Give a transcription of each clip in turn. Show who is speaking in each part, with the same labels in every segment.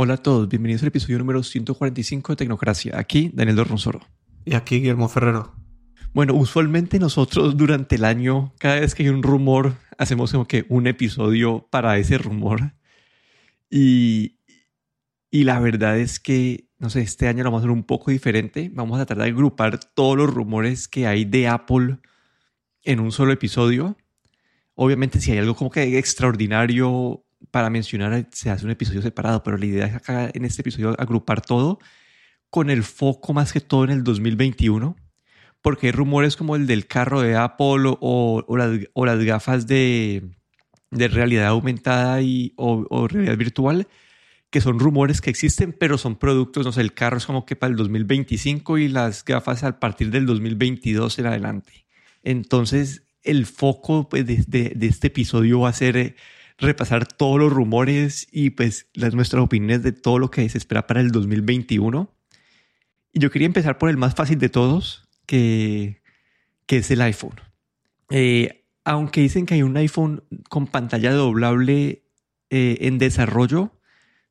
Speaker 1: Hola a todos, bienvenidos al episodio número 145 de Tecnocracia. Aquí Daniel Dorronsoro.
Speaker 2: Y aquí Guillermo Ferrero.
Speaker 1: Bueno, usualmente nosotros durante el año, cada vez que hay un rumor, hacemos como que un episodio para ese rumor. Y, y la verdad es que, no sé, este año lo vamos a hacer un poco diferente. Vamos a tratar de agrupar todos los rumores que hay de Apple en un solo episodio. Obviamente, si hay algo como que extraordinario para mencionar, se hace un episodio separado, pero la idea es acá en este episodio agrupar todo con el foco más que todo en el 2021, porque hay rumores como el del carro de Apple o, las, gafas de, realidad aumentada y, o, realidad virtual, que son rumores que existen, pero son productos, no sé, el carro es como que para el 2025 y las gafas a partir del 2022 en adelante. Entonces, el foco pues, de este episodio va a ser eh, repasar todos los rumores y pues las nuestras opiniones de todo lo que se espera para el 2021. Y yo quería empezar por el más fácil de todos, que, que es el iPhone. Eh, aunque dicen que hay un iPhone con pantalla doblable eh, en desarrollo,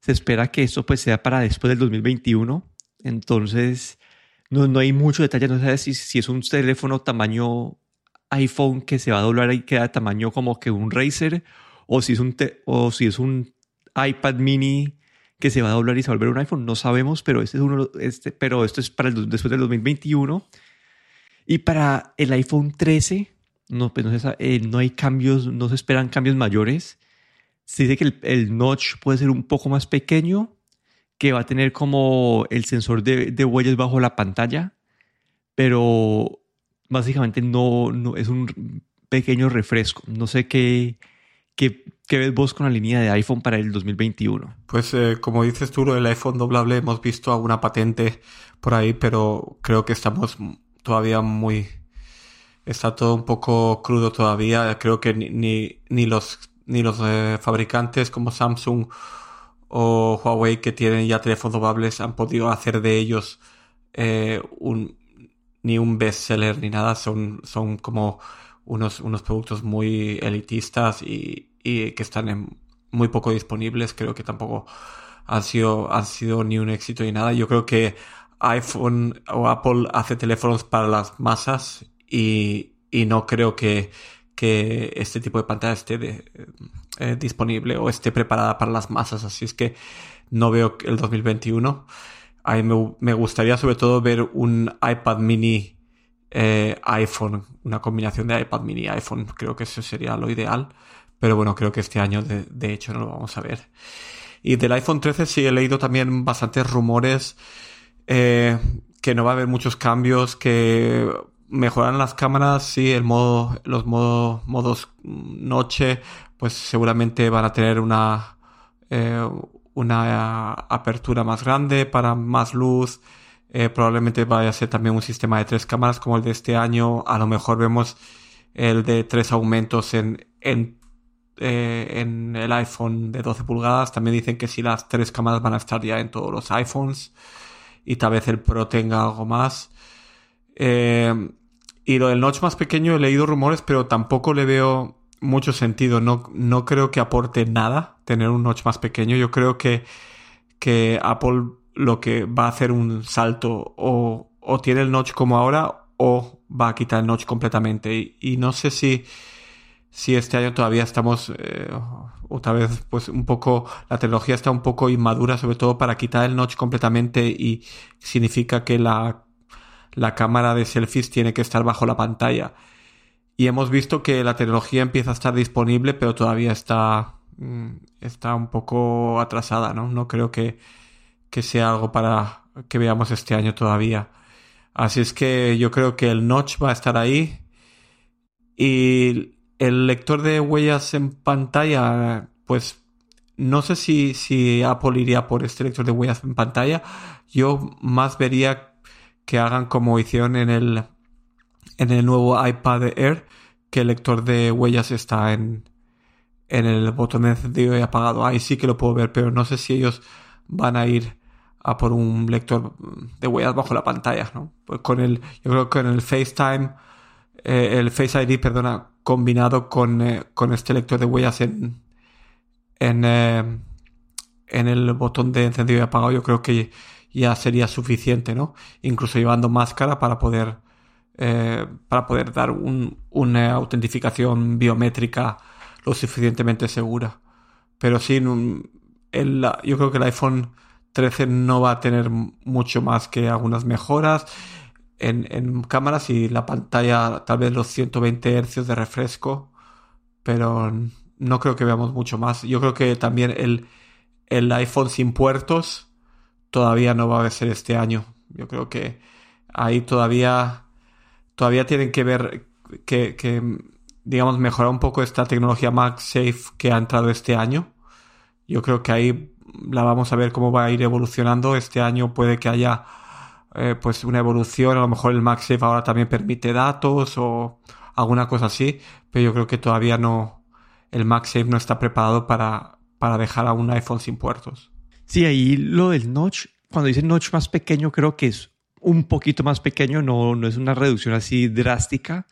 Speaker 1: se espera que eso pues sea para después del 2021. Entonces, no, no hay mucho detalle, no sé si, si es un teléfono tamaño iPhone que se va a doblar y queda tamaño como que un Razer o si es un, o si es un iPad mini que se va a doblar y se va a volver un iPhone, no sabemos, pero este es uno, este, pero esto es para el, después del 2021. Y para el iPhone 13, no, pues no, eh, no, hay cambios, no se esperan cambios mayores. Se dice que el, el, notch puede ser un poco más pequeño, que va a tener como el sensor de, de huellas bajo la pantalla, pero básicamente no, no es un pequeño refresco. No sé qué, ¿Qué, ves vos con la línea de iPhone para el 2021?
Speaker 2: Pues eh, como dices tú, el iPhone doblable hemos visto alguna patente por ahí, pero creo que estamos todavía muy... Está todo un poco crudo todavía. Creo que ni, ni, los, ni los eh, fabricantes como Samsung o Huawei que tienen ya teléfonos doblables han podido hacer de ellos eh, un, ni un bestseller ni nada. Son, son como unos, unos productos muy elitistas y, y que están muy poco disponibles. Creo que tampoco han sido, han sido ni un éxito ni nada. Yo creo que iPhone o Apple hace teléfonos para las masas y, y no creo que, que, este tipo de pantalla esté eh, disponible o esté preparada para las masas. Así es que no veo el 2021. A mí me, me gustaría sobre todo ver un iPad mini eh, iPhone, una combinación de iPad mini iPhone. Creo que eso sería lo ideal. Pero bueno, creo que este año de, hecho no lo vamos a ver. Y del iPhone 13 sí he leído también bastantes rumores eh, que no va a haber muchos cambios, que mejoran las cámaras, sí, el modo, los modos, modos noche, pues seguramente van a tener una, eh, una apertura más grande para más luz. Eh, probablemente vaya a ser también un sistema de tres cámaras como el de este año. A lo mejor vemos el de tres aumentos en, en eh, en el iPhone de 12 pulgadas. También dicen que si las tres cámaras van a estar ya en todos los iPhones y tal vez el Pro tenga algo más. Eh, y lo del notch más pequeño he leído rumores, pero tampoco le veo mucho sentido. No, no creo que aporte nada tener un notch más pequeño. Yo creo que, que Apple lo que va a hacer un salto o, o tiene el notch como ahora o va a quitar el notch completamente. y no sé si si este año todavía estamos eh, otra vez pues un poco la tecnología está un poco inmadura sobre todo para quitar el notch completamente y significa que la, la cámara de selfies tiene que estar bajo la pantalla y hemos visto que la tecnología empieza a estar disponible pero todavía está mm, está un poco atrasada no no creo que que sea algo para que veamos este año todavía así es que yo creo que el notch va a estar ahí y el lector de huellas en pantalla, pues no sé si, si Apple iría por este lector de huellas en pantalla. Yo más vería que hagan como hicieron en el, en el nuevo iPad Air, que el lector de huellas está en, en el botón encendido y apagado. Ahí sí que lo puedo ver, pero no sé si ellos van a ir a por un lector de huellas bajo la pantalla, ¿no? Pues con el, yo creo que con el FaceTime, eh, el Face ID, perdona, combinado con, eh, con este lector de huellas en, eh, en el botón de encendido y apagado, yo creo que ya sería suficiente, ¿no? Incluso llevando máscara para poder, eh, para poder dar una autentificación biométrica lo suficientemente segura. Pero sí, el, yo creo que el iPhone 13 no va a tener mucho más que algunas mejoras en, en cámaras y la pantalla tal vez los 120 Hz de refresco, pero no creo que veamos mucho más. Yo creo que también el, el iPhone sin puertos todavía no va a ser este año. Yo creo que ahí todavía, todavía tienen que ver que, que digamos, mejorar un poco esta tecnología MagSafe que ha entrado este año. Yo creo que ahí la vamos a ver cómo va a ir evolucionando. Este año puede que haya eh, pues una evolución. A lo mejor el MagSafe ahora también permite datos o alguna cosa así. Pero yo creo que todavía no, el MagSafe no está preparado para, para dejar a un iPhone sin puertos.
Speaker 1: Sí, ahí lo del notch, cuando dice notch más pequeño, creo que es un poquito más pequeño, no, no es una reducción así drástica.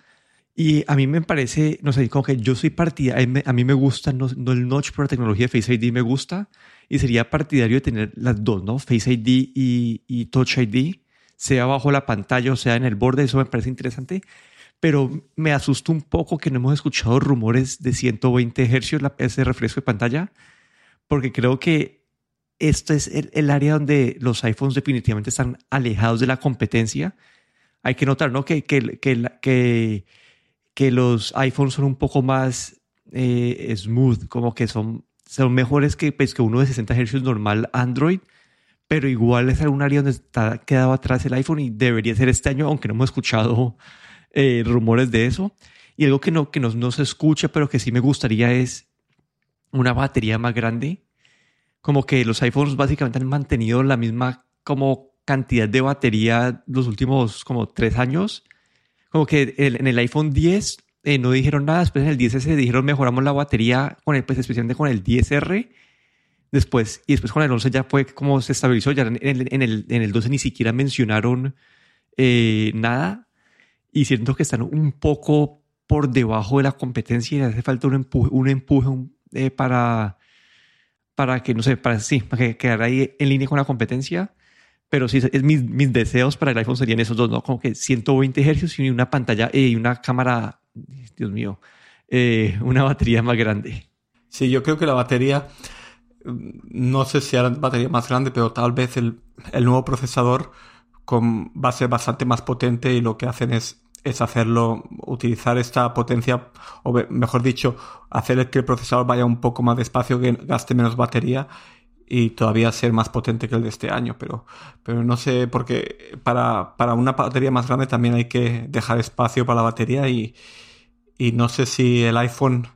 Speaker 1: Y a mí me parece, no sé, como que yo soy partidario, a mí me gusta, no, el notch, pero la tecnología de Face ID me gusta, y sería partidario de tener las dos, ¿no? Face ID y, y Touch ID, sea bajo la pantalla o sea en el borde, eso me parece interesante, pero me asusta un poco que no hemos escuchado rumores de 120 Hz ese refresco de pantalla, porque creo que esto es el, área donde los iPhones definitivamente están alejados de la competencia. Hay que notar, ¿no? Que, que, que, que, los iPhones son un poco más eh, smooth, como que son, son mejores que, pues, que uno de 60 Hz normal Android, pero igual es algún área donde está quedado atrás el iPhone y debería ser este año, aunque no hemos escuchado eh, rumores de eso. Y algo que no, que no, no se escucha, pero que sí me gustaría es una batería más grande como que los iPhones básicamente han mantenido la misma como cantidad de batería los últimos como tres años. Como que en el iPhone 10 eh, no dijeron nada, después en el 10S dijeron mejoramos la batería con el, pues especialmente con el 10R. Después, y después con el 11 ya fue como se estabilizó, ya en el, en el, en el 12 ni siquiera mencionaron eh, nada. Y siento que están un poco por debajo de la competencia y hace falta un empuje, un empuje eh, para para que, no sé, para sí, para que quedar ahí en línea con la competencia. Pero sí, es mis, mis deseos para el iPhone serían esos dos, ¿no? Como que 120 Hz y una pantalla eh, y una cámara, Dios mío, eh, una batería más grande.
Speaker 2: Sí, yo creo que la batería, no sé si la batería más grande, pero tal vez el, el nuevo procesador con, va a ser bastante más potente y lo que hacen es es hacerlo, utilizar esta potencia, o mejor dicho, hacer que el procesador vaya un poco más despacio, que gaste menos batería y todavía ser más potente que el de este año. Pero, pero no sé, porque para, para una batería más grande también hay que dejar espacio para la batería y, y no sé si el iPhone,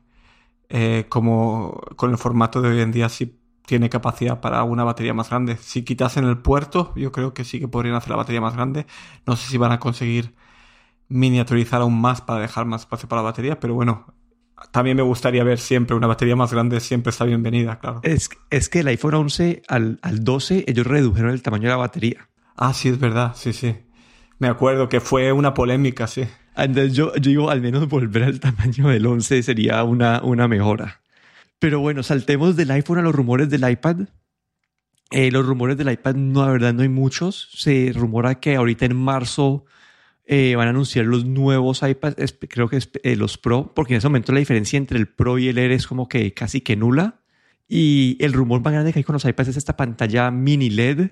Speaker 2: eh, como con el formato de hoy en día, sí tiene capacidad para una batería más grande. Si quitasen el puerto, yo creo que sí que podrían hacer la batería más grande. No sé si van a conseguir miniaturizar aún más para dejar más espacio para la batería, pero bueno, también me gustaría ver siempre una batería más grande, siempre está bienvenida, claro.
Speaker 1: Es, es que el iPhone 11 al, al 12 ellos redujeron el tamaño de la batería.
Speaker 2: Ah, sí, es verdad, sí, sí. Me acuerdo que fue una polémica, sí.
Speaker 1: Entonces yo, yo digo, al menos volver al tamaño del 11 sería una, una mejora. Pero bueno, saltemos del iPhone a los rumores del iPad. Eh, los rumores del iPad, no, la verdad, no hay muchos. Se rumora que ahorita en marzo eh, van a anunciar los nuevos iPads, creo que es eh, los Pro, porque en ese momento la diferencia entre el Pro y el Air es como que casi que nula. Y el rumor más grande que hay con los iPads es esta pantalla mini LED,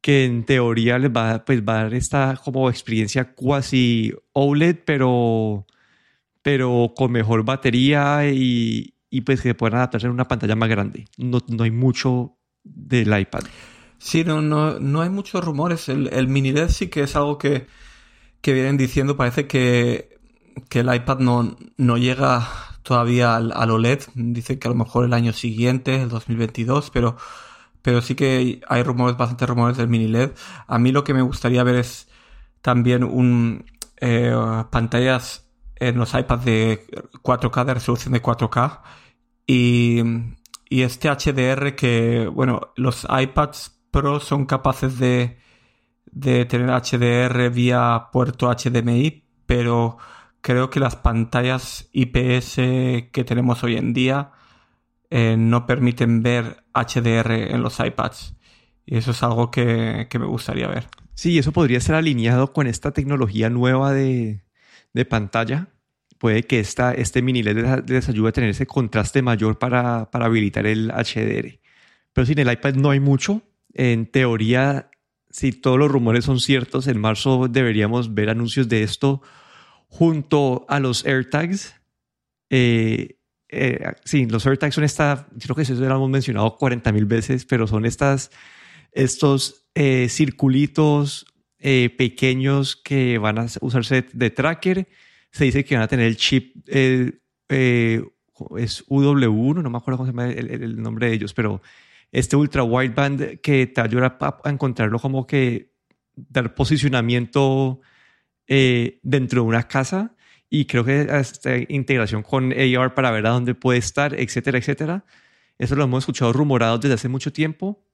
Speaker 1: que en teoría les va, pues, va a dar esta como experiencia cuasi OLED, pero, pero con mejor batería y, y pues que puedan adaptarse a una pantalla más grande. No, no hay mucho del iPad.
Speaker 2: Sí, no, no, no hay muchos rumores. El, el mini LED sí que es algo que que vienen diciendo, parece que, que el iPad no, no llega todavía al, OLED. Dice que a lo mejor el año siguiente, el 2022, pero, pero sí que hay rumores, bastantes rumores del mini LED. A mí lo que me gustaría ver es también un eh, pantallas en los iPads de 4K, de resolución de 4K. Y, y este HDR que, bueno, los iPads Pro son capaces de de tener HDR vía puerto HDMI, pero creo que las pantallas IPS que tenemos hoy en día eh, no permiten ver HDR en los iPads. Y eso es algo que, me gustaría ver.
Speaker 1: Sí, eso podría ser alineado con esta tecnología nueva de, pantalla. Puede que esta, este mini LED les ayude a tener ese contraste mayor para, para habilitar el HDR. Pero sin el iPad no hay mucho. En teoría, si todos los rumores son ciertos, en marzo deberíamos ver anuncios de esto junto a los AirTags. Eh, eh, sí, los AirTags son estas, creo que eso lo hemos mencionado 40 mil veces, pero son estas, estos eh, circulitos pequeños que van a usarse de tracker. Se dice que van a tener el chip, es UW1, no me acuerdo cómo se llama el nombre de ellos, pero este ultra wideband que te ayuda a, encontrarlo como que dar posicionamiento eh, dentro de una casa y creo que esta integración con AR para ver a dónde puede estar, etcétera, etcétera. Eso lo hemos escuchado rumorado desde hace mucho tiempo.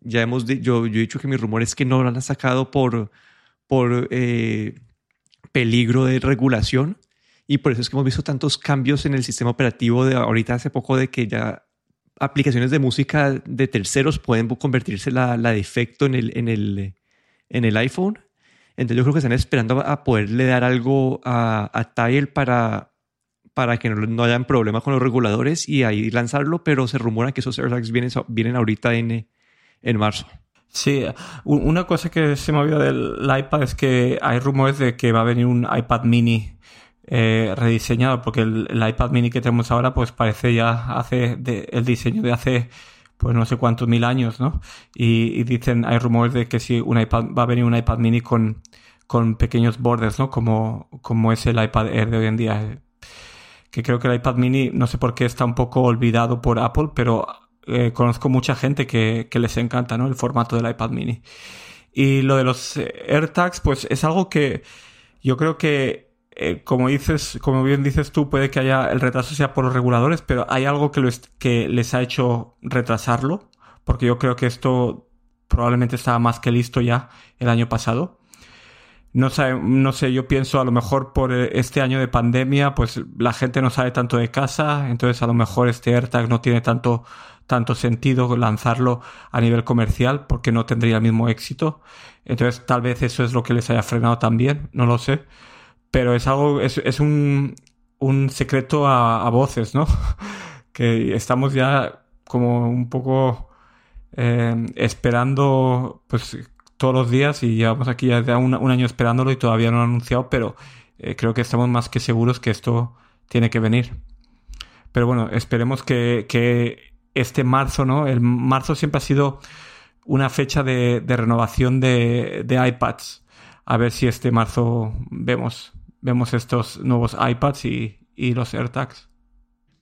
Speaker 1: Ya hemos, yo, yo he dicho que mi rumor es que no lo han sacado por, por eh, peligro de regulación y por eso es que hemos visto tantos cambios en el sistema operativo de ahorita hace poco de que ya aplicaciones de música de terceros pueden convertirse la, la de efecto en el, en, el, en el iPhone. Entonces yo creo que están esperando a poderle dar algo a, a Tile para, para que no, no hayan problemas con los reguladores y ahí lanzarlo, pero se rumora que esos AirTags vienen, vienen ahorita en, en marzo.
Speaker 2: Sí, una cosa que se me olvidó del iPad es que hay rumores de que va a venir un iPad mini eh, rediseñado, porque el, iPad mini que tenemos ahora, pues parece ya hace el diseño de hace, pues no sé cuántos mil años, ¿no? Y, dicen, hay rumores de que si un iPad, va a venir un iPad mini con, con pequeños bordes, ¿no? Como, como es el iPad Air de hoy en día. Que creo que el iPad mini, no sé por qué está un poco olvidado por Apple, pero eh, conozco mucha gente que, que les encanta, ¿no? El formato del iPad mini. Y lo de los AirTags, pues es algo que yo creo que eh, como dices, como bien dices tú, puede que haya el retraso sea por los reguladores, pero hay algo que, les ha hecho retrasarlo, porque yo creo que esto probablemente estaba más que listo ya el año pasado. No sé, no sé, yo pienso a lo mejor por eh, este año de pandemia, pues la gente no sale tanto de casa, entonces a lo mejor este AirTag no tiene tanto, tanto sentido lanzarlo a nivel comercial porque no tendría el mismo éxito. Entonces tal vez eso es lo que les haya frenado también, no lo sé pero es algo, es, es un, un, secreto a, voces, ¿no? que estamos ya como un poco eh, esperando, pues todos los días y llevamos aquí ya un, un, año esperándolo y todavía no lo han anunciado, pero eh, creo que estamos más que seguros que esto tiene que venir. Pero bueno, esperemos que, que este marzo, ¿no? El marzo siempre ha sido una fecha de, de renovación de, de iPads. A ver si este marzo vemos vemos estos nuevos iPads y, los AirTags.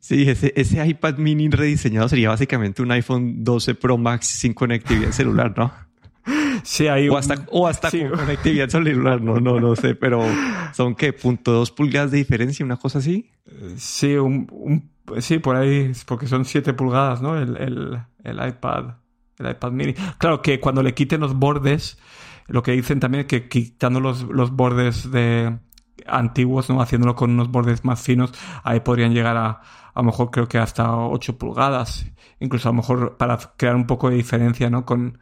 Speaker 1: Sí, ese, ese, iPad mini rediseñado sería básicamente un iPhone 12 Pro Max sin conectividad celular, ¿no?
Speaker 2: Sí, hay
Speaker 1: o hasta, o hasta con conectividad celular, no, no, no sé, pero son qué, punto dos pulgadas de diferencia, una cosa así.
Speaker 2: Sí, un, sí, por ahí, porque son 7 pulgadas, ¿no? El, el, el, iPad, el iPad mini. Claro que cuando le quiten los bordes, lo que dicen también es que quitando los, los bordes de, antiguos, ¿no? Haciéndolo con unos bordes más finos, ahí podrían llegar a, a lo mejor creo que hasta 8 pulgadas, incluso a lo mejor para crear un poco de diferencia, ¿no? Con,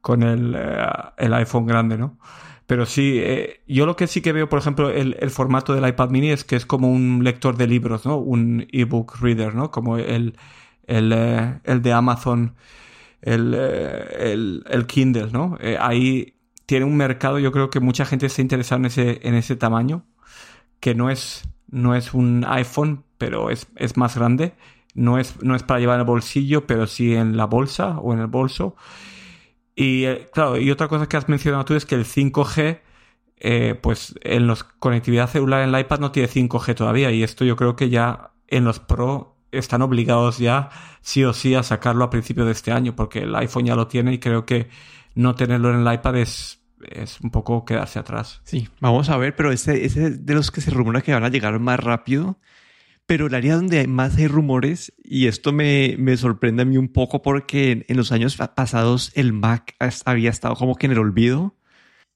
Speaker 2: con el, eh, el iPhone grande, ¿no? Pero sí, eh, yo lo que sí que veo, por ejemplo, el, el, formato del iPad mini es que es como un lector de libros, ¿no? Un ebook reader, ¿no? Como el, el, eh, el de Amazon, el, el, Kindle, ¿no? ahí tiene un mercado, yo creo que mucha gente está interesada en ese, en ese tamaño, que no es, no es un iPhone, pero es, es más grande. No es, no es para llevar en el bolsillo, pero sí en la bolsa o en el bolso. Y eh, claro, y otra cosa que has mencionado tú es que el 5G, eh, pues en la conectividad celular en el iPad no tiene 5G todavía. Y esto yo creo que ya en los Pro están obligados ya sí o sí a sacarlo a principio de este año, porque el iPhone ya lo tiene y creo que no tenerlo en el iPad es, es un poco quedarse atrás.
Speaker 1: Sí, vamos a ver, pero ese, ese de los que se rumora que van a llegar más rápido. Pero el área donde más hay rumores, y esto me, me sorprende a mí un poco porque en, los años pasados el Mac había estado como que en el olvido.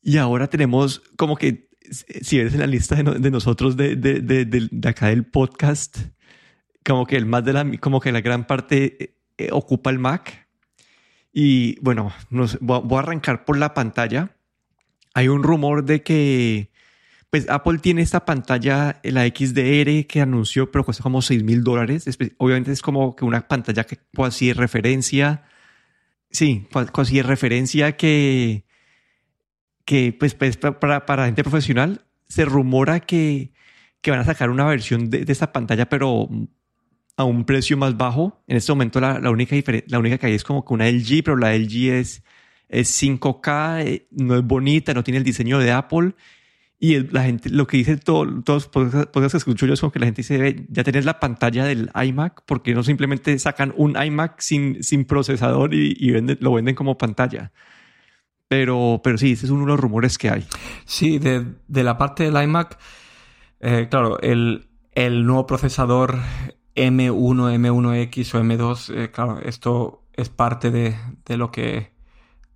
Speaker 1: Y ahora tenemos como que, si eres en la lista de, nosotros de, de, de, de acá del podcast, como que el más de la, como que la gran parte eh, ocupa el Mac. Y bueno, voy a arrancar por la pantalla. Hay un rumor de que pues Apple tiene esta pantalla, la XDR que anunció, pero cuesta como 6 mil dólares. Obviamente es como que una pantalla que así referencia. Sí, así referencia que, que pues, pues para, para gente profesional se rumora que, que van a sacar una versión de, de, esta pantalla, pero a un precio más bajo. En este momento la, la única, la única que hay es como que una LG, pero la LG es, es 5K, eh, no es bonita, no tiene el diseño de Apple y la gente, lo que dice todo, todos los que escucho yo es como que la gente dice, ya tenés la pantalla del iMac, porque no simplemente sacan un iMac sin, sin procesador y, y lo venden como pantalla. Pero, pero sí, ese es uno de los rumores que hay.
Speaker 2: Sí, de, de la parte del iMac, eh, claro, el, el, nuevo procesador M1, M1X o M2, eh, claro, esto es parte de, de, lo que,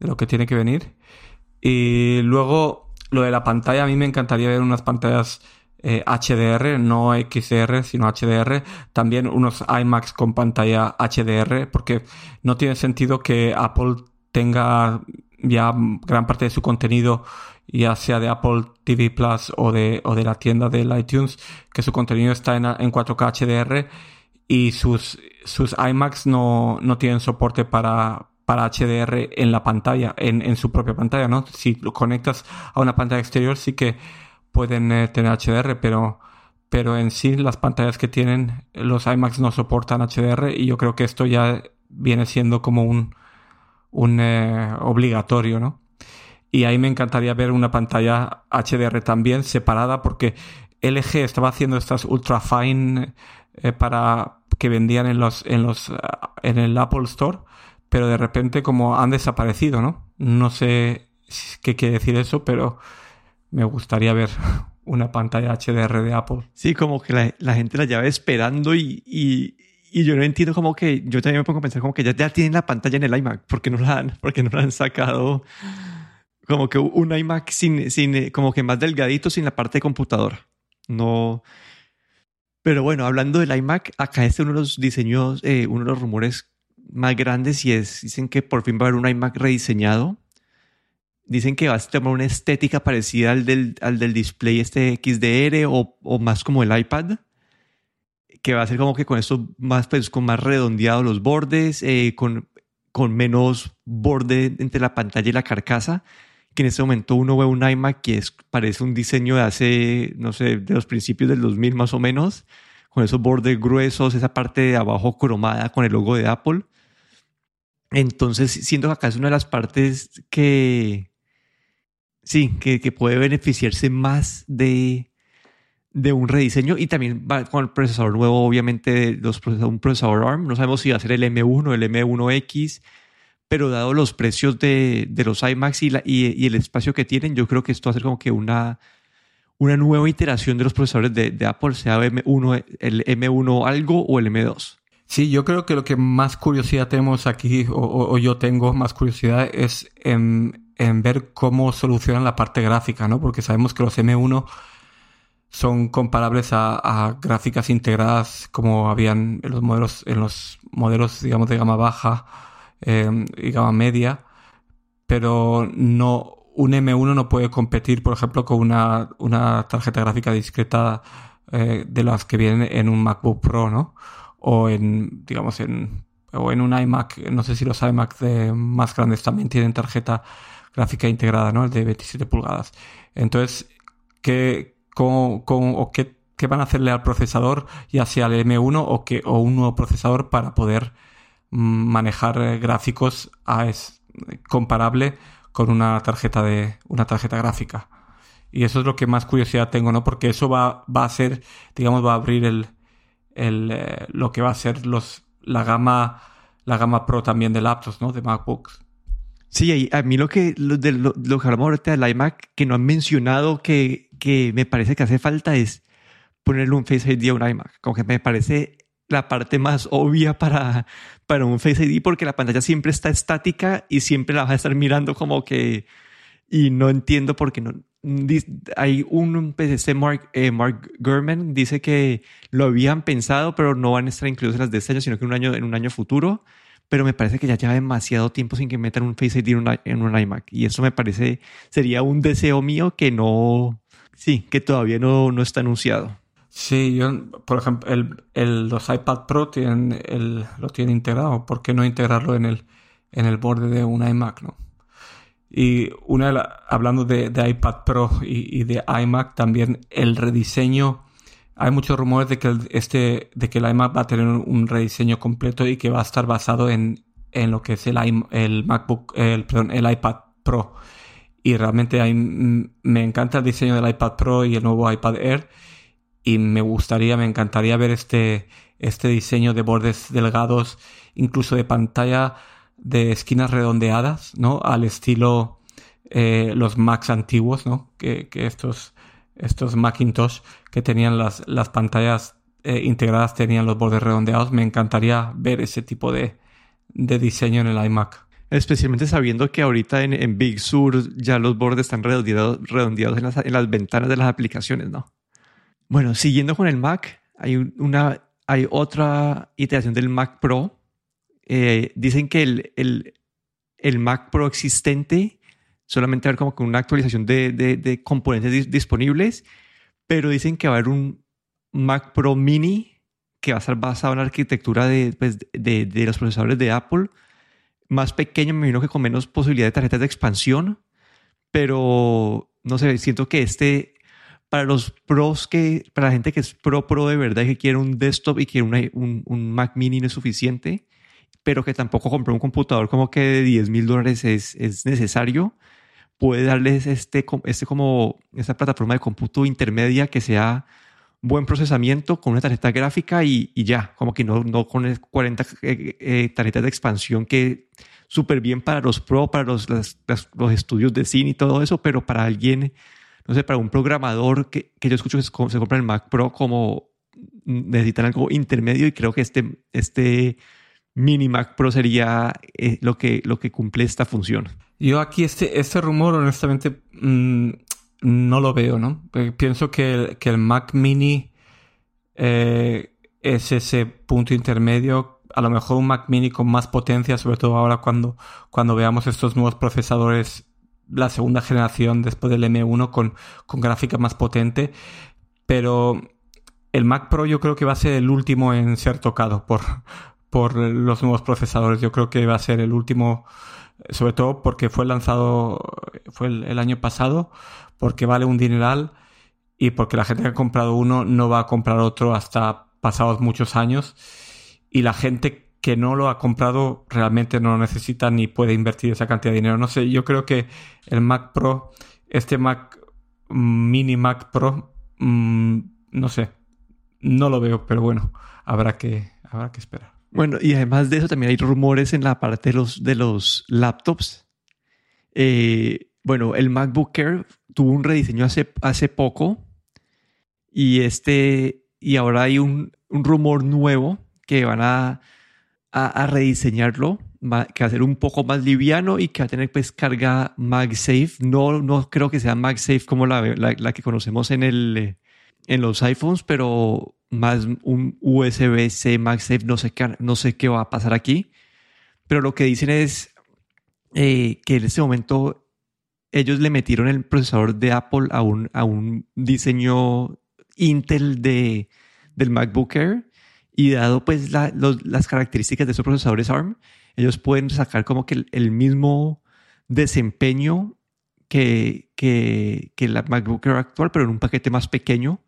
Speaker 2: de lo que tiene que venir. Y luego lo de la pantalla, a mí me encantaría ver unas pantallas HDR, eh, no XDR, sino HDR. También unos iMacs con pantalla HDR, porque no tiene sentido que Apple tenga ya gran parte de su contenido, ya sea de Apple TV Plus o de, o de la tienda del iTunes, que su contenido está en, en 4K HDR y sus, sus iMacs no, no tienen soporte para, para HDR en la pantalla, en, en, su propia pantalla, ¿no? Si lo conectas a una pantalla exterior sí que pueden eh, tener HDR, pero, pero en sí las pantallas que tienen los iMacs no soportan HDR y yo creo que esto ya viene siendo como un, un eh, obligatorio, ¿no? Y ahí me encantaría ver una pantalla HDR también separada porque LG estaba haciendo estas ultra fine eh, para que vendían en los en los en el Apple Store pero de repente como han desaparecido, ¿no? No sé qué quiere decir eso, pero me gustaría ver una pantalla HDR de Apple.
Speaker 1: Sí, como que la, gente la lleva esperando y, y, y, yo no entiendo como que, yo también me pongo a pensar como que ya, ya tienen la pantalla en el iMac, porque no la han, porque no la han sacado como que un iMac sin, sin, como que más delgadito sin la parte de computadora. No. Pero bueno, hablando del iMac, acá este uno de los diseños, eh, uno de los rumores más grandes y es, dicen que por fin va a haber un iMac rediseñado. Dicen que va a tener una estética parecida al del, al del display este XDR o, o, más como el iPad. Que va a ser como que con esto más, pues, con más redondeados los bordes, eh, con, con menos borde entre la pantalla y la carcasa. Que en este momento uno ve un iMac que es, parece un diseño de hace, no sé, de los principios del 2000 más o menos con esos bordes gruesos, esa parte de abajo cromada con el logo de Apple. Entonces, siento que acá es una de las partes que, sí, que, puede beneficiarse más de, de un rediseño y también va con el procesador nuevo, obviamente, los un procesador ARM. No sabemos si va a ser el M1 o el M1X, pero dado los precios de, de los iMacs y, la, y, el espacio que tienen, yo creo que esto va a ser como que una, una nueva iteración de los procesadores de, de Apple, sea M1, el M1 algo o el M2.
Speaker 2: Sí, yo creo que lo que más curiosidad tenemos aquí, o, yo tengo más curiosidad, es en, ver cómo solucionan la parte gráfica, ¿no? Porque sabemos que los M1 son comparables a, gráficas integradas como habían en los modelos, en los modelos, digamos, de gama baja em, y gama media, pero no, un M1 no puede competir, por ejemplo, con una, una tarjeta gráfica discreta eh, de las que vienen en un MacBook Pro, ¿no? O en, digamos, en, o en un iMac, no sé si los iMac más grandes también tienen tarjeta gráfica integrada, ¿no? El de 27 pulgadas. Entonces, ¿qué, con, con, o qué, qué, van a hacerle al procesador, ya sea el M1 o, que, o un nuevo procesador para poder mm, manejar eh, gráficos a es, comparable con una tarjeta de una tarjeta gráfica? Y eso es lo que más curiosidad tengo, ¿no? Porque eso va, va a ser, digamos, va a abrir el, el, eh, lo que va a ser los, la gama la gama Pro también de laptops, ¿no? De MacBooks.
Speaker 1: Sí, a mí lo que lo, de, lo, que hablamos ahorita del iMac que no han mencionado que, que me parece que hace falta es ponerle un Face ID a un iMac. Como que me parece la parte más obvia para, para un Face ID porque la pantalla siempre está estática y siempre la vas a estar mirando como que... Y no entiendo por qué no... hay un PCC Mark, eh, Mark Gurman dice que lo habían pensado, pero no van a estar incluidos en las de este año, sino que un año, en un año futuro. Pero me parece que ya lleva demasiado tiempo sin que metan un Face ID en, en un iMac. Y eso me parece, sería un deseo mío que no, sí, que todavía no, no está anunciado.
Speaker 2: Sí, yo, por ejemplo, el, el, los iPad Pro tienen el, lo tienen integrado. ¿Por qué no integrarlo en el, en el borde de un iMac, no? Y una hablando de, iPad Pro y, de iMac, también el rediseño. Hay muchos rumores de que el, este, de que el iMac va a tener un rediseño completo y que va a estar basado en, en lo que es el, el MacBook, el, perdón, el iPad Pro. Y realmente hay, me encanta el diseño del iPad Pro y el nuevo iPad Air. Y me gustaría, me encantaría ver este, este diseño de bordes delgados, incluso de pantalla de esquinas redondeadas, ¿no? Al estilo eh, los Macs antiguos, ¿no? Que, estos, estos Macintosh que tenían las, las pantallas eh, integradas tenían los bordes redondeados. Me encantaría ver ese tipo de, diseño en el iMac.
Speaker 1: Especialmente sabiendo que ahorita en, Big Sur ya los bordes están redondeados, redondeados en, las, en las ventanas de las aplicaciones, ¿no? Bueno, siguiendo con el Mac, hay, una, hay otra iteración del Mac Pro eh, dicen que el, el, el, Mac Pro existente solamente va a haber como que una actualización de, de, componentes disponibles, pero dicen que va a haber un Mac Pro Mini que va a estar basado en la arquitectura de, pues, de, de, los procesadores de Apple, más pequeño, me imagino que con menos posibilidad de tarjetas de expansión, pero no sé, siento que este, para los pros que, para la gente que es pro pro de verdad y que quiere un desktop y quiere un, un Mac Mini no es suficiente, pero que tampoco compró un computador como que de 10 mil dólares es, es, necesario, puede darles este, este como esta plataforma de cómputo intermedia que sea buen procesamiento con una tarjeta gráfica y, y ya, como que no, no con 40 eh, eh, tarjetas de expansión que súper bien para los pro, para los, los estudios de cine y todo eso, pero para alguien, no sé, para un programador que, que yo escucho que se compra el Mac Pro como necesitan algo intermedio y creo que este, este Mini Mac Pro sería eh, lo, que, lo que cumple esta función.
Speaker 2: Yo aquí este, este rumor honestamente mm, no lo veo, ¿no? pienso que el, que el Mac Mini eh, es ese punto intermedio. A lo mejor un Mac Mini con más potencia, sobre todo ahora cuando, cuando veamos estos nuevos procesadores, la segunda generación después del M1 con, con gráfica más potente. Pero el Mac Pro yo creo que va a ser el último en ser tocado por, por los nuevos procesadores. Yo creo que va a ser el último, sobre todo porque fue lanzado, fue el, año pasado, porque vale un dineral y porque la gente que ha comprado uno no va a comprar otro hasta pasados muchos años y la gente que no lo ha comprado realmente no lo necesita ni puede invertir esa cantidad de dinero. No sé, yo creo que el Mac Pro, este Mac mini Mac Pro, mm, no sé, no lo veo, pero bueno, habrá que, habrá que esperar.
Speaker 1: Bueno, y además de eso también hay rumores en la parte de los, de los laptops. Eh, bueno, el MacBook Air tuvo un rediseño hace, hace poco y, este, y ahora hay un, un rumor nuevo que van a, a, rediseñarlo, que va a ser un poco más liviano y que va a tener pues carga MagSafe. No, no creo que sea MagSafe como la, la, la que conocemos en, el, en los iPhones, pero más un USB-C MagSafe, no sé, qué, no sé qué va a pasar aquí, pero lo que dicen es eh, que en este momento ellos le metieron el procesador de Apple a un, a un diseño Intel de, del MacBook Air. Y dado pues las características de esos procesadores ARM, ellos pueden sacar como que el, mismo desempeño que, que, que la MacBook Air actual, pero en un paquete más pequeño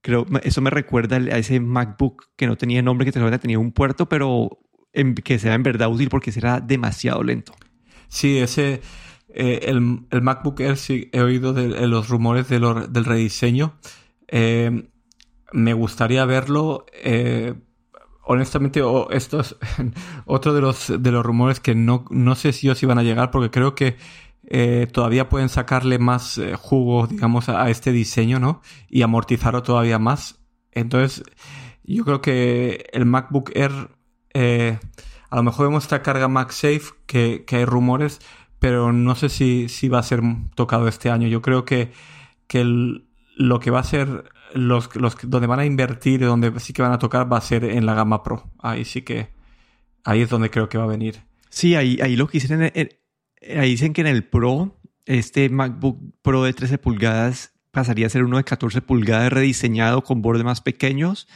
Speaker 1: Creo, eso me recuerda a ese MacBook que no tenía nombre, que tenía un puerto, pero que sea en verdad útil porque será demasiado lento.
Speaker 2: Sí, ese, eh, el, el, MacBook Air, sí, he oído de, los rumores de del rediseño. Eh, me gustaría verlo. Eh, honestamente, esto es otro de los, de los rumores que no, no sé si os iban a llegar porque creo que eh, todavía pueden sacarle más eh, jugo, digamos, a, este diseño, ¿no? Y amortizarlo todavía más. Entonces, yo creo que el MacBook Air, eh, a lo mejor vemos esta carga MagSafe, que, que hay rumores, pero no sé si, si va a ser tocado este año. Yo creo que, que lo que va a ser los, los donde van a invertir, donde sí que van a tocar, va a ser en la gama Pro. Ahí sí que, ahí es donde creo que va a venir.
Speaker 1: Sí, ahí, ahí lo que dicen, ahí dicen que en el Pro, este MacBook Pro de 13 pulgadas pasaría a ser uno de 14 pulgadas rediseñado con bordes más pequeños.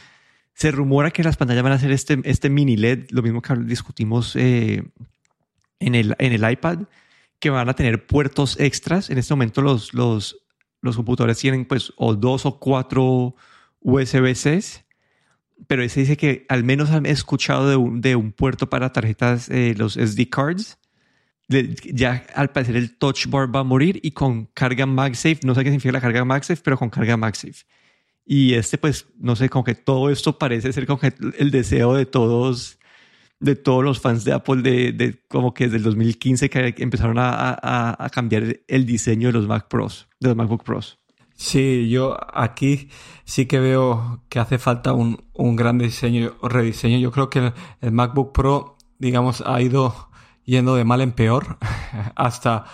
Speaker 1: Se rumora que las pantallas van a ser este, este mini LED, lo mismo que discutimos eh, en, el, en el iPad, que van a tener puertos extras. En este momento los, los, los computadores tienen pues o dos o cuatro USB-C, pero ese dice que al menos han escuchado de un, de un puerto para tarjetas, eh, los SD cards. Ya al parecer el Touch Bar va a morir y con carga MagSafe, no sé qué significa la carga MagSafe, pero con carga MagSafe. Y este, pues, no sé, como que todo esto parece ser que el deseo de todos, de todos los fans de Apple, de, de como que desde el 2015 que empezaron a, a, a, cambiar el diseño de los Mac Pros, de los MacBook Pros.
Speaker 2: Sí, yo aquí sí que veo que hace falta un, un gran diseño, rediseño. Yo creo que el, MacBook Pro, digamos, ha ido yendo de mal en peor hasta,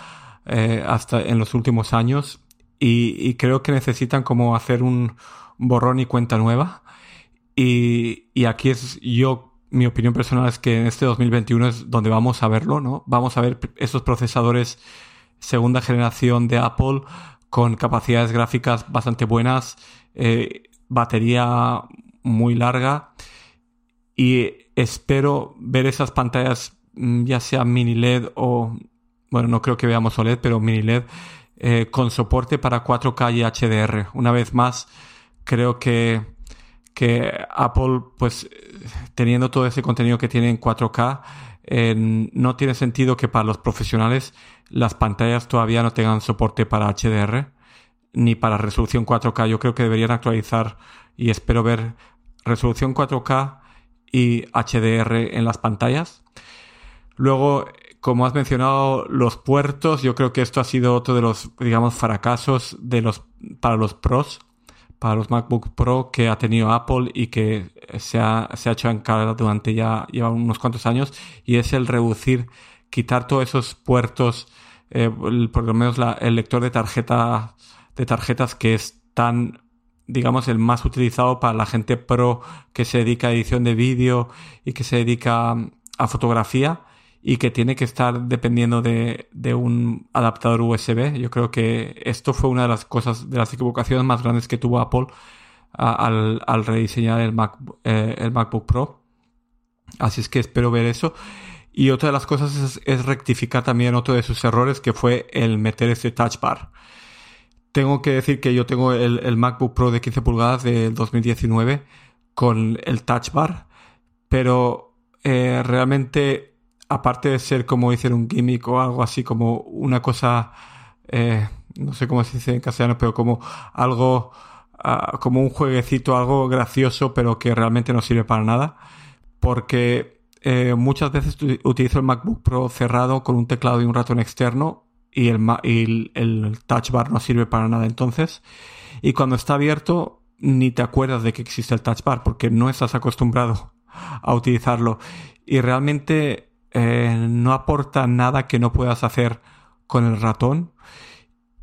Speaker 2: eh, hasta en los últimos años. Y, creo que necesitan como hacer un borrón y cuenta nueva. Y, y aquí es yo, mi opinión personal es que en este 2021 es donde vamos a verlo, ¿no? Vamos a ver esos procesadores segunda generación de Apple con capacidades gráficas bastante buenas, eh, batería muy larga y espero ver esas pantallas ya sea mini LED o bueno no creo que veamos OLED pero mini LED eh, con soporte para 4K y HDR una vez más creo que que Apple pues teniendo todo ese contenido que tiene en 4K no tiene sentido que para los profesionales las pantallas todavía no tengan soporte para HDR ni para resolución 4K. Yo creo que deberían actualizar y espero ver resolución 4K y HDR en las pantallas. Luego, como has mencionado, los puertos, yo creo que esto ha sido otro de los, digamos, fracasos de los, para los pros para los MacBook Pro que ha tenido Apple y que se ha, se ha hecho en cara durante ya lleva unos cuantos años y es el reducir, quitar todos esos puertos, eh, por lo menos el lector de tarjeta de tarjetas que es tan digamos el más utilizado para la gente pro que se dedica a edición de vídeo y que se dedica a fotografía y que tiene que estar dependiendo de, de, un adaptador USB. Yo creo que esto fue una de las cosas, de las equivocaciones más grandes que tuvo Apple al, al, rediseñar el, Mac, eh, el MacBook Pro. Así es que espero ver eso. Y otra de las cosas es, rectificar también otro de sus errores, que fue el meter este touch bar. Tengo que decir que yo tengo el, el MacBook Pro de 15 pulgadas del 2019 con el touch bar, pero eh, realmente aparte de ser como dicen un gimmick o algo así como una cosa, eh, no sé cómo se dice en castellano, pero como algo, uh, como un jueguecito, algo gracioso, pero que realmente no sirve para nada, porque eh, muchas veces utilizo el MacBook Pro cerrado con un teclado y un ratón externo y el, y el touch bar no sirve para nada entonces. Y cuando está abierto, ni te acuerdas de que existe el touch bar porque no estás acostumbrado a utilizarlo. Y realmente eh, no aporta nada que no puedas hacer con el ratón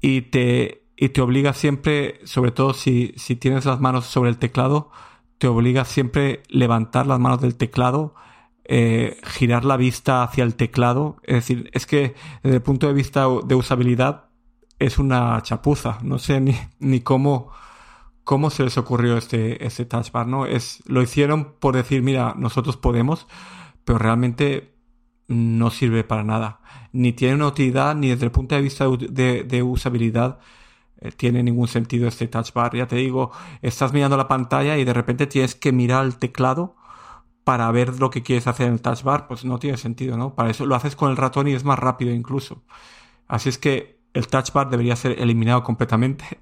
Speaker 2: y te, y te obliga siempre, sobre todo si, si tienes las manos sobre el teclado, te obliga siempre levantar las manos del teclado, eh, girar la vista hacia el teclado. Es decir, es que desde el punto de vista de usabilidad es una chapuza. No sé ni, ni cómo, cómo se les ocurrió este, este touch bar, ¿no? Es, lo hicieron por decir, mira, nosotros podemos, pero realmente no sirve para nada. Ni tiene una utilidad, ni desde el punto de vista de, usabilidad eh, tiene ningún sentido este touch bar. Ya te digo, estás mirando la pantalla y de repente tienes que mirar el teclado para ver lo que quieres hacer en el touch bar. Pues no tiene sentido, ¿no? Para eso lo haces con el ratón y es más rápido incluso. Así es que el touch bar debería ser eliminado completamente.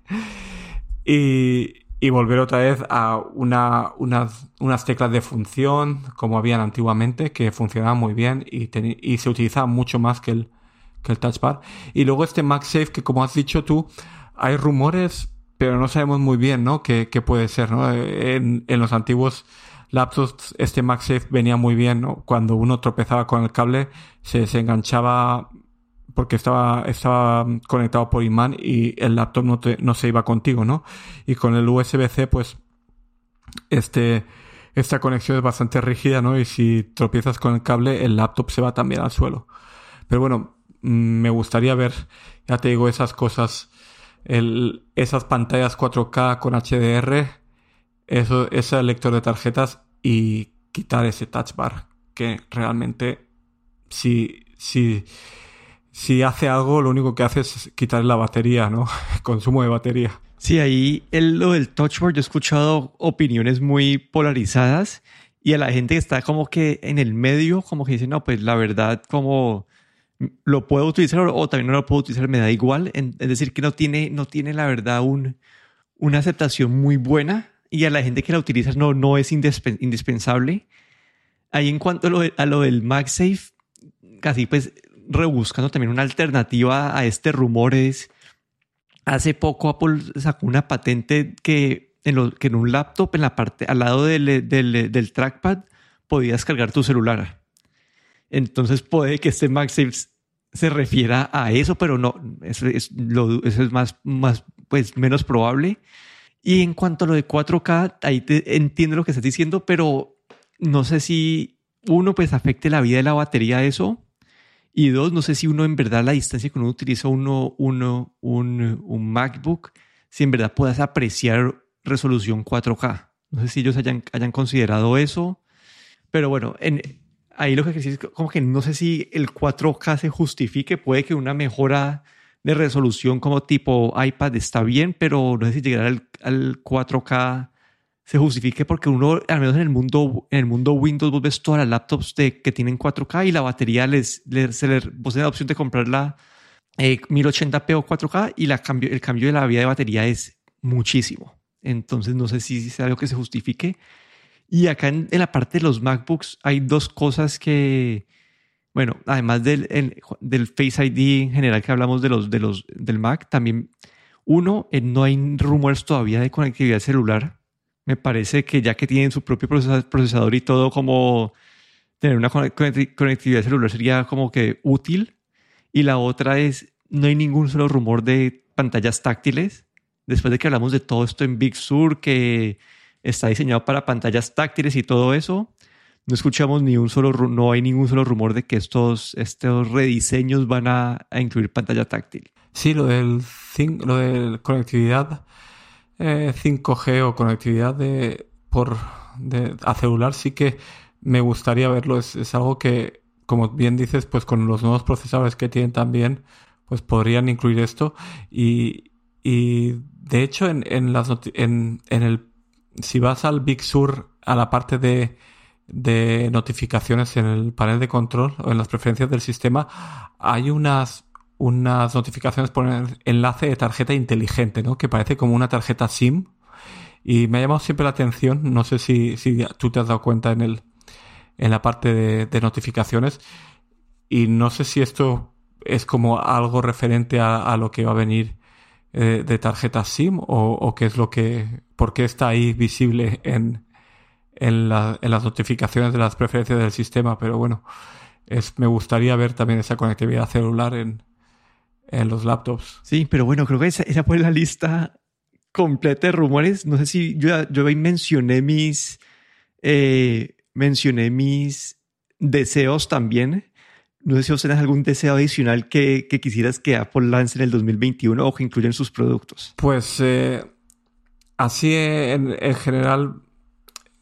Speaker 2: y, y volver otra vez a una, unas, unas teclas de función como habían antiguamente, que funcionaban muy bien y, y se utilizaban mucho más que el, que el touch bar. Y luego este MagSafe, que como has dicho tú, hay rumores, pero no sabemos muy bien, ¿no? Qué, qué puede ser, ¿no? En, en los antiguos laptops este MagSafe venía muy bien, ¿no? Cuando uno tropezaba con el cable, se, se enganchaba porque estaba, estaba conectado por imán y el laptop no, te, no se iba contigo, ¿no? Y con el USB-C, pues, este, esta conexión es bastante rígida, ¿no? Y si tropiezas con el cable, el laptop se va también al suelo. Pero bueno, mm, me gustaría ver, ya te digo, esas cosas, el, esas pantallas 4K con HDR, eso, ese lector de tarjetas y quitar ese touch bar, que realmente si, si, si hace algo, lo único que hace es quitar la batería, ¿no? Consumo de batería.
Speaker 1: Sí, ahí el, lo del touch bar, yo he escuchado opiniones muy polarizadas y a la gente que está como que en el medio, como que dice, no, pues la verdad, como lo puedo utilizar o, también no lo puedo utilizar, me da igual. es decir, que no tiene, no tiene la verdad un, una aceptación muy buena y a la gente que la utiliza no, no es indispensable. Ahí en cuanto a lo, a lo del MagSafe, casi pues rebuscando también una alternativa a este rumor es, hace poco Apple sacó una patente que en, lo, que en un laptop, en la parte, al lado del, del, trackpad, podías cargar tu celular. Entonces puede que este MagSafe se refiera a eso, pero no, eso es, lo, más, más, pues menos probable. Y en cuanto a lo de 4K, ahí entiendo lo que estás diciendo, pero no sé si uno, pues afecte la vida de la batería eso. Y dos, no sé si uno en verdad la distancia que uno utiliza uno, uno, un, un MacBook, si en verdad puedas apreciar resolución 4K. No sé si ellos hayan, hayan considerado eso. Pero bueno, en, ahí lo que es como que no sé si el 4K se justifique. Puede que una mejora de resolución como tipo iPad está bien, pero no sé si llegar al, al 4K se justifique porque uno, al menos en el mundo, en el mundo Windows, vos ves todas las laptops de, que tienen 4K y la batería les, les, se les, vos tenés la opción de comprarla eh, 1080p o 4K y cambio, el cambio de la vida de batería es muchísimo. Entonces no sé si es algo que se justifique. Y acá en, en la parte de los MacBooks hay dos cosas que, bueno, además del, del Face ID en general que hablamos de los, de los, del Mac, también uno, eh, no hay rumores todavía de conectividad celular. Me parece que ya que tienen su propio procesador y todo, como tener una conectividad celular sería como que útil. Y la otra es, no hay ningún solo rumor de pantallas táctiles. Después de que hablamos de todo esto en Big Sur, que está diseñado para pantallas táctiles y todo eso, no escuchamos ni un solo, no hay ningún solo rumor de que estos, estos rediseños van a, incluir pantalla táctil.
Speaker 2: Sí, lo del, lo de conectividad 5G eh, o conectividad de, por, de, a celular sí que me gustaría verlo. Es, algo que, como bien dices, pues con los nuevos procesadores que tienen también, pues podrían incluir esto. Y, y de hecho, en, en, las en, en el, si vas al Big Sur, a la parte de de notificaciones en el panel de control o en las preferencias del sistema, hay unas, unas notificaciones por enlace de tarjeta inteligente, ¿no? Que parece como una tarjeta SIM. Y me ha llamado siempre la atención, no sé si, si tú te has dado cuenta en, el, en la parte de, notificaciones. Y no sé si esto es como algo referente a, lo que va a venir eh, de tarjeta SIM o, o qué es lo que, por qué está ahí visible en, en, las notificaciones de las preferencias del sistema, pero bueno, es, me gustaría ver también esa conectividad celular en, en los laptops.
Speaker 1: Sí, pero bueno, creo que esa, esa fue la lista completa de rumores. No sé si yo, yo mencioné mis, eh, mencioné mis deseos también. No sé si vos tenés algún deseo adicional que, que, quisieras que Apple lance en el 2021 o que incluya en sus productos.
Speaker 2: Pues eh, así en, en, general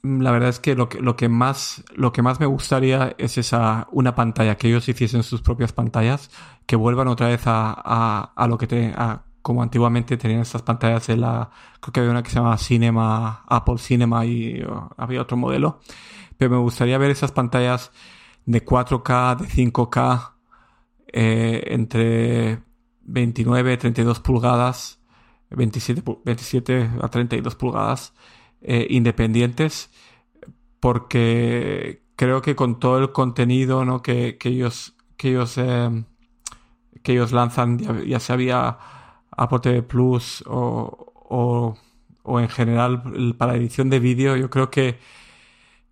Speaker 2: la verdad es que lo que, lo que más lo que más me gustaría es esa una pantalla que ellos hiciesen sus propias pantallas que vuelvan otra vez a, a, a lo que te, a, como antiguamente tenían estas pantallas de la creo que había una que se llamaba Cinema Apple Cinema y había otro modelo. Pero me gustaría ver esas pantallas de 4K de 5K eh, entre 29 32 pulgadas 27 27 a 32 pulgadas eh, independientes porque creo que con todo el contenido ¿no? que, ellos que ellos eh, que ellos lanzan ya, sea vía TV Plus o, o, o, en general para edición de vídeo yo creo que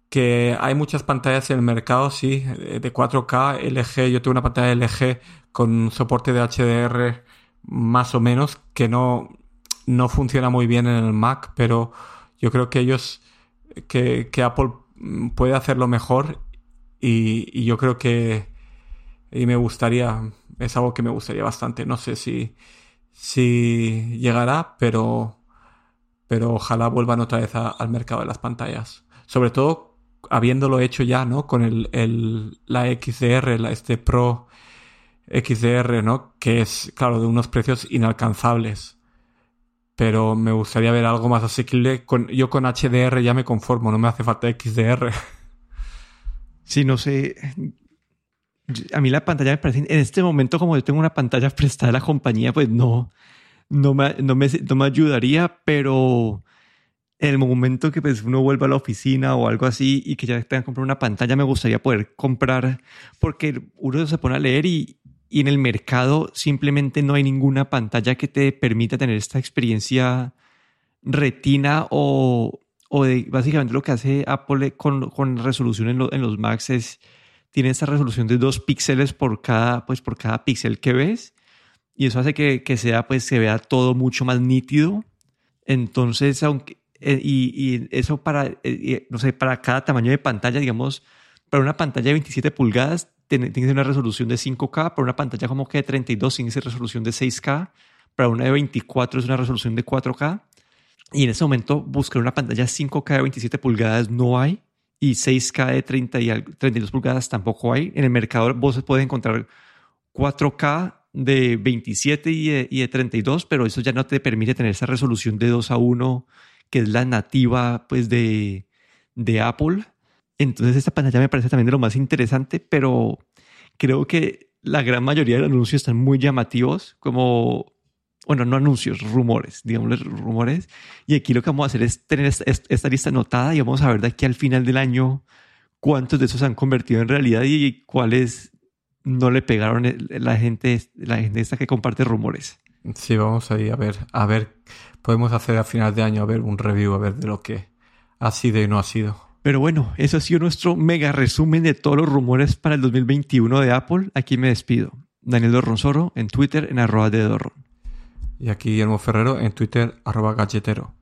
Speaker 2: que hay muchas pantallas en el mercado, sí, de 4K, LG, yo tengo una pantalla LG con soporte de HDR más o menos, que no, no funciona muy bien en el Mac, pero yo creo que ellos, que, Apple puede hacerlo mejor y, y, yo creo que y me gustaría, es algo que me gustaría bastante, no sé si, si llegará, pero, pero ojalá vuelvan otra vez al mercado de las pantallas. Sobre todo habiéndolo hecho ya, ¿no? Con el, el, la XDR, la, este Pro XDR, ¿no? Que es, claro, de unos precios inalcanzables. Pero me gustaría ver algo más asequible. Con, yo con HDR ya me conformo, no me hace falta XDR.
Speaker 1: Sí, no sé. A mí la pantalla me parece. En este momento, como yo tengo una pantalla prestada a la compañía, pues no, no, me, no, me, no me ayudaría, pero en el momento que pues, uno vuelva a la oficina o algo así y que ya tenga que comprar una pantalla, me gustaría poder comprar, porque uno se pone a leer y, y en el mercado simplemente no hay ninguna pantalla que te permita tener esta experiencia retina o, o básicamente lo que hace Apple con, con resolución en, en, los Macs es tiene esta resolución de dos píxeles por cada pues por cada píxel que ves. Y eso hace que, que, sea pues se vea todo mucho más nítido. Entonces aunque eh, y, y, eso para eh, no sé para cada tamaño de pantalla digamos para una pantalla de 27 pulgadas tiene, una resolución de 5K, para una pantalla como que de 32 tiene resolución de 6K, para una de 24 es una resolución de 4K. Y en ese momento buscar una pantalla 5K de 27 pulgadas no hay y 6K de 30 y 32 pulgadas tampoco hay. En el mercado vos puedes encontrar 4K de 27 y de, y de 32, pero eso ya no te permite tener esa resolución de 2 a 1 que es la nativa pues de, de Apple. Entonces esta pantalla me parece también de lo más interesante, pero creo que la gran mayoría de los anuncios están muy llamativos, como, bueno, no anuncios, rumores, digamos rumores. Y aquí lo que vamos a hacer es tener esta, lista anotada y vamos a ver de aquí al final del año cuántos de esos se han convertido en realidad y cuáles no le pegaron la gente, la gente esta que comparte rumores.
Speaker 2: Sí, vamos ahí a ver, a ver, podemos hacer a final de año, a ver un review, a ver de lo que ha sido y no ha sido.
Speaker 1: Pero bueno, eso ha sido nuestro mega resumen de todos los rumores para el 2021 de Apple. Aquí me despido. Daniel Dorronsoro en Twitter en arroba de Dorron.
Speaker 2: Y aquí Guillermo Ferrero en Twitter arroba galletero.